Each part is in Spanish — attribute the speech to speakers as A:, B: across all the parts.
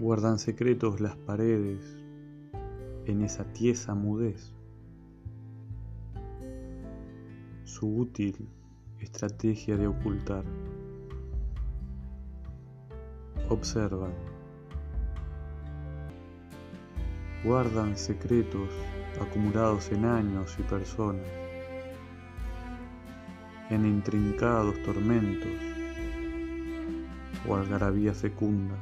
A: Guardan secretos las paredes en esa tiesa mudez. Su útil estrategia de ocultar. Observan. Guardan secretos acumulados en años y personas, en intrincados tormentos o algarabía fecunda,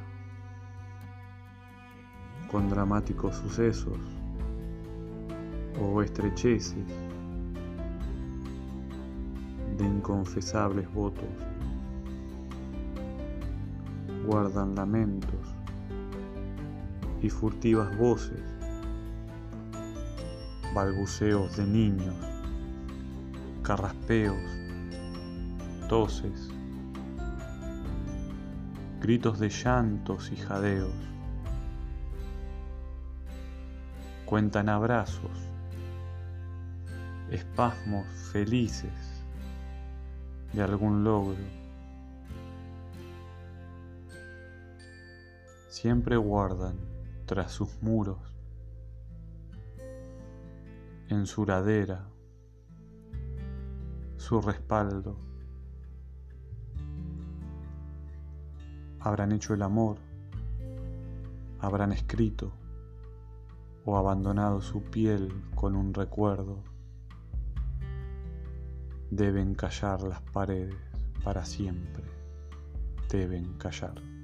A: con dramáticos sucesos o estrecheces de inconfesables votos. Guardan lamentos y furtivas voces, balbuceos de niños, carraspeos, toses, gritos de llantos y jadeos. Cuentan abrazos, espasmos felices de algún logro. Siempre guardan tras sus muros, en su ladera, su respaldo. Habrán hecho el amor, habrán escrito o abandonado su piel con un recuerdo deben callar las paredes para siempre, deben callar.